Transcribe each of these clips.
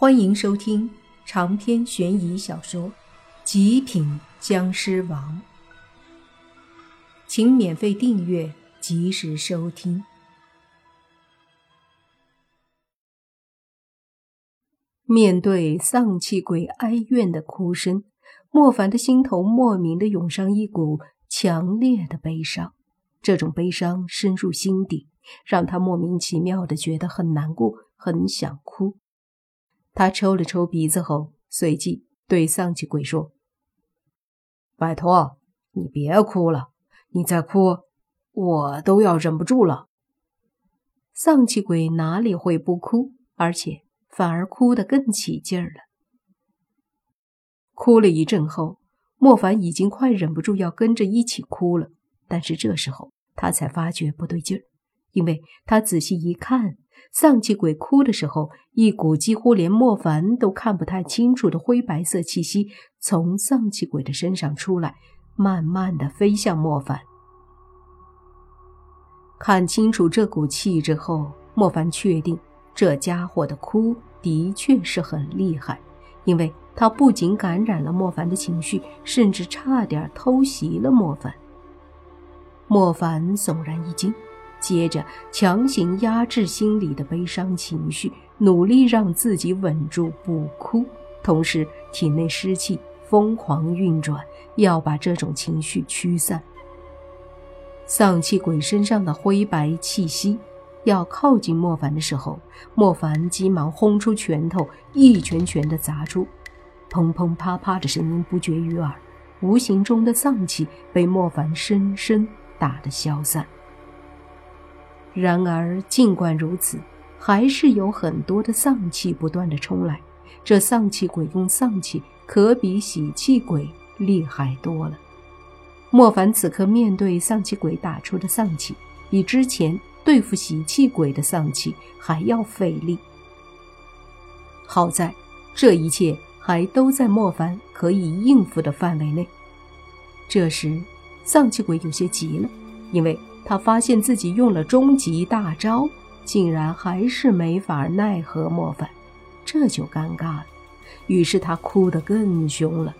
欢迎收听长篇悬疑小说《极品僵尸王》，请免费订阅，及时收听。面对丧气鬼哀怨的哭声，莫凡的心头莫名的涌上一股强烈的悲伤。这种悲伤深入心底，让他莫名其妙的觉得很难过，很想哭。他抽了抽鼻子后，随即对丧气鬼说：“拜托，你别哭了，你再哭，我都要忍不住了。”丧气鬼哪里会不哭，而且反而哭得更起劲儿了。哭了一阵后，莫凡已经快忍不住要跟着一起哭了，但是这时候他才发觉不对劲儿，因为他仔细一看。丧气鬼哭的时候，一股几乎连莫凡都看不太清楚的灰白色气息从丧气鬼的身上出来，慢慢的飞向莫凡。看清楚这股气之后，莫凡确定这家伙的哭的确是很厉害，因为他不仅感染了莫凡的情绪，甚至差点偷袭了莫凡。莫凡悚然一惊。接着，强行压制心里的悲伤情绪，努力让自己稳住不哭，同时体内湿气疯狂运转，要把这种情绪驱散。丧气鬼身上的灰白气息要靠近莫凡的时候，莫凡急忙轰出拳头，一拳拳的砸出，砰砰啪啪的声音不绝于耳，无形中的丧气被莫凡深深打得消散。然而，尽管如此，还是有很多的丧气不断的冲来。这丧气鬼用丧气，可比喜气鬼厉害多了。莫凡此刻面对丧气鬼打出的丧气，比之前对付喜气鬼的丧气还要费力。好在，这一切还都在莫凡可以应付的范围内。这时，丧气鬼有些急了，因为。他发现自己用了终极大招，竟然还是没法奈何莫凡，这就尴尬了。于是他哭得更凶了，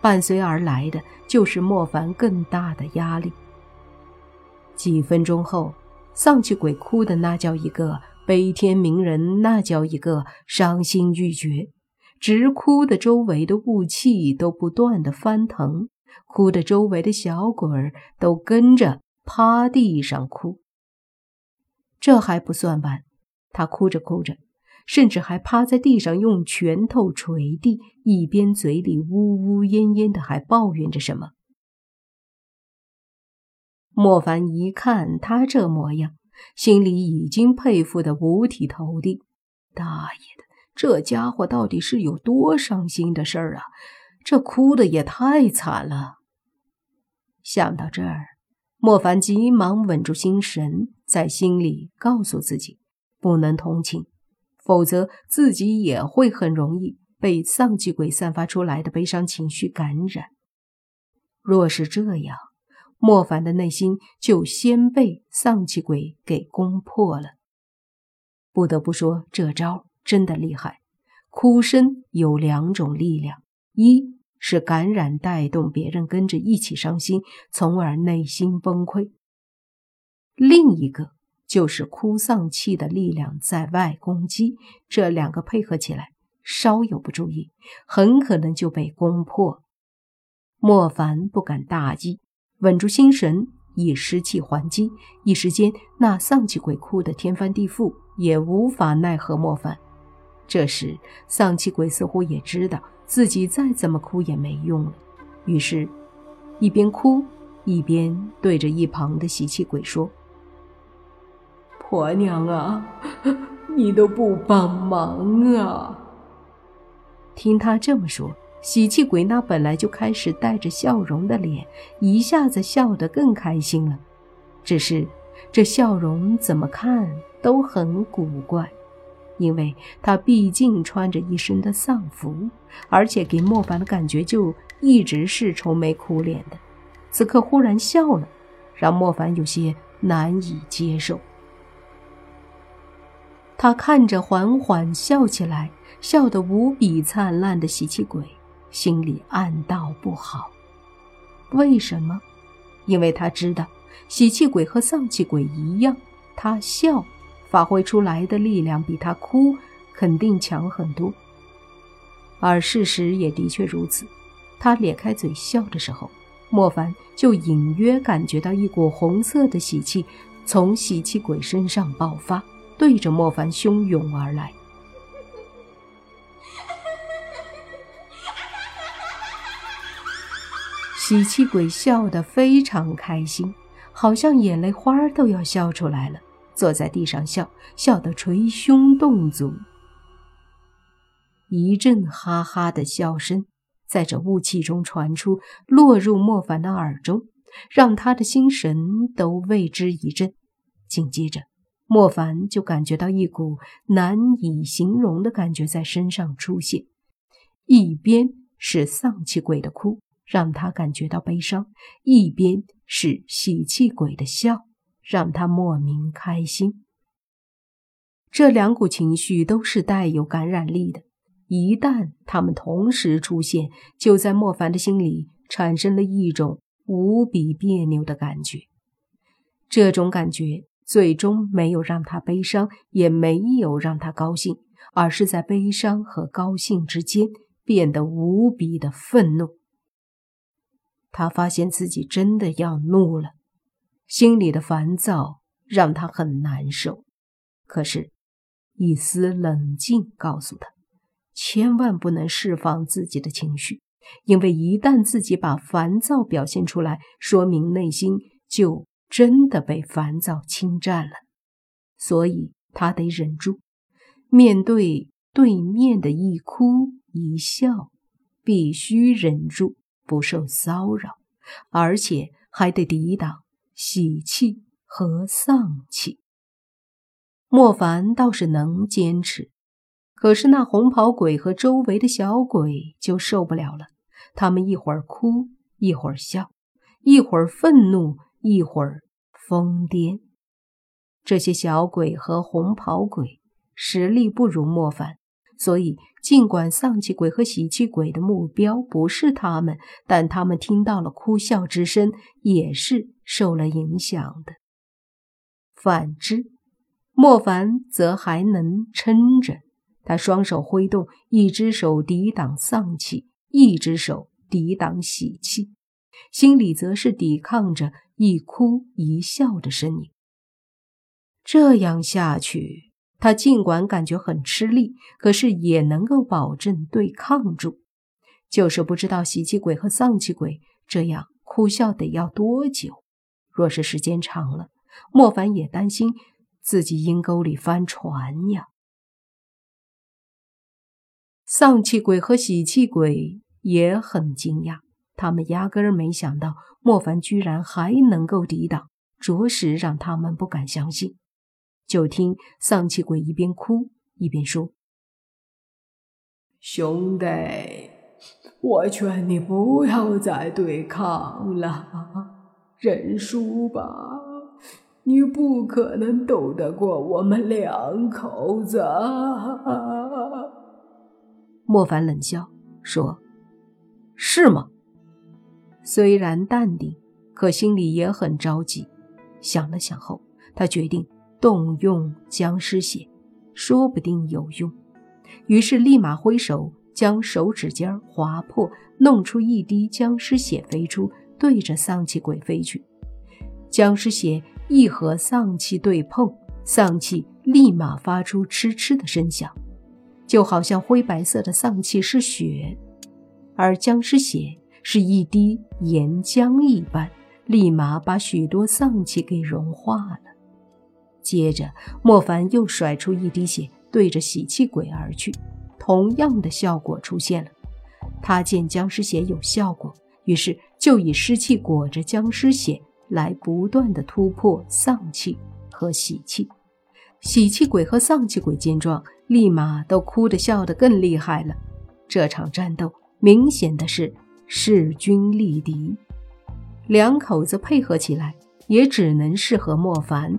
伴随而来的就是莫凡更大的压力。几分钟后，丧气鬼哭的那叫一个悲天悯人，那叫一个伤心欲绝，直哭的周围的雾气都不断的翻腾，哭的周围的小鬼儿都跟着。趴地上哭，这还不算完。他哭着哭着，甚至还趴在地上用拳头捶地，一边嘴里呜呜咽咽的还抱怨着什么。莫凡一看他这模样，心里已经佩服的五体投地。大爷的，这家伙到底是有多伤心的事儿啊！这哭的也太惨了。想到这儿。莫凡急忙稳住心神，在心里告诉自己，不能同情，否则自己也会很容易被丧气鬼散发出来的悲伤情绪感染。若是这样，莫凡的内心就先被丧气鬼给攻破了。不得不说，这招真的厉害。哭声有两种力量，一。是感染带动别人跟着一起伤心，从而内心崩溃。另一个就是哭丧气的力量在外攻击，这两个配合起来，稍有不注意，很可能就被攻破。莫凡不敢大意，稳住心神，以湿气还击。一时间，那丧气鬼哭得天翻地覆，也无法奈何莫凡。这时，丧气鬼似乎也知道。自己再怎么哭也没用了，于是，一边哭一边对着一旁的喜气鬼说：“婆娘啊，你都不帮忙啊！”听他这么说，喜气鬼那本来就开始带着笑容的脸，一下子笑得更开心了。只是，这笑容怎么看都很古怪。因为他毕竟穿着一身的丧服，而且给莫凡的感觉就一直是愁眉苦脸的，此刻忽然笑了，让莫凡有些难以接受。他看着缓缓笑起来、笑得无比灿烂的喜气鬼，心里暗道不好。为什么？因为他知道，喜气鬼和丧气鬼一样，他笑发挥出来的力量比他哭肯定强很多。而事实也的确如此。他咧开嘴笑的时候，莫凡就隐约感觉到一股红色的喜气从喜气鬼身上爆发。对着莫凡汹涌而来，喜气鬼笑得非常开心，好像眼泪花都要笑出来了，坐在地上笑，笑得捶胸顿足。一阵哈哈的笑声在这雾气中传出，落入莫凡的耳中，让他的心神都为之一震。紧接着。莫凡就感觉到一股难以形容的感觉在身上出现，一边是丧气鬼的哭，让他感觉到悲伤；一边是喜气鬼的笑，让他莫名开心。这两股情绪都是带有感染力的，一旦他们同时出现，就在莫凡的心里产生了一种无比别扭的感觉。这种感觉。最终没有让他悲伤，也没有让他高兴，而是在悲伤和高兴之间变得无比的愤怒。他发现自己真的要怒了，心里的烦躁让他很难受。可是，一丝冷静告诉他，千万不能释放自己的情绪，因为一旦自己把烦躁表现出来，说明内心就。真的被烦躁侵占了，所以他得忍住。面对对面的一哭一笑，必须忍住不受骚扰，而且还得抵挡喜气和丧气。莫凡倒是能坚持，可是那红袍鬼和周围的小鬼就受不了了。他们一会儿哭，一会儿笑，一会儿愤怒，一会儿。疯癫，这些小鬼和红袍鬼实力不如莫凡，所以尽管丧气鬼和喜气鬼的目标不是他们，但他们听到了哭笑之声，也是受了影响的。反之，莫凡则还能撑着，他双手挥动，一只手抵挡丧气，一只手抵挡喜气，心里则是抵抗着。一哭一笑的身影。这样下去，他尽管感觉很吃力，可是也能够保证对抗住。就是不知道喜气鬼和丧气鬼这样哭笑得要多久。若是时间长了，莫凡也担心自己阴沟里翻船呀。丧气鬼和喜气鬼也很惊讶。他们压根儿没想到莫凡居然还能够抵挡，着实让他们不敢相信。就听丧气鬼一边哭一边说：“兄弟，我劝你不要再对抗了，认输吧。你不可能斗得过我们两口子。”莫凡冷笑说：“是吗？”虽然淡定，可心里也很着急。想了想后，他决定动用僵尸血，说不定有用。于是立马挥手将手指尖划破，弄出一滴僵尸血飞出，对着丧气鬼飞去。僵尸血一和丧气对碰，丧气立马发出嗤嗤的声响，就好像灰白色的丧气是血，而僵尸血。是一滴岩浆一般，立马把许多丧气给融化了。接着，莫凡又甩出一滴血，对着喜气鬼而去，同样的效果出现了。他见僵尸血有效果，于是就以湿气裹着僵尸血来不断的突破丧气和喜气。喜气鬼和丧气鬼见状，立马都哭得笑得更厉害了。这场战斗明显的是。势均力敌，两口子配合起来，也只能是和莫凡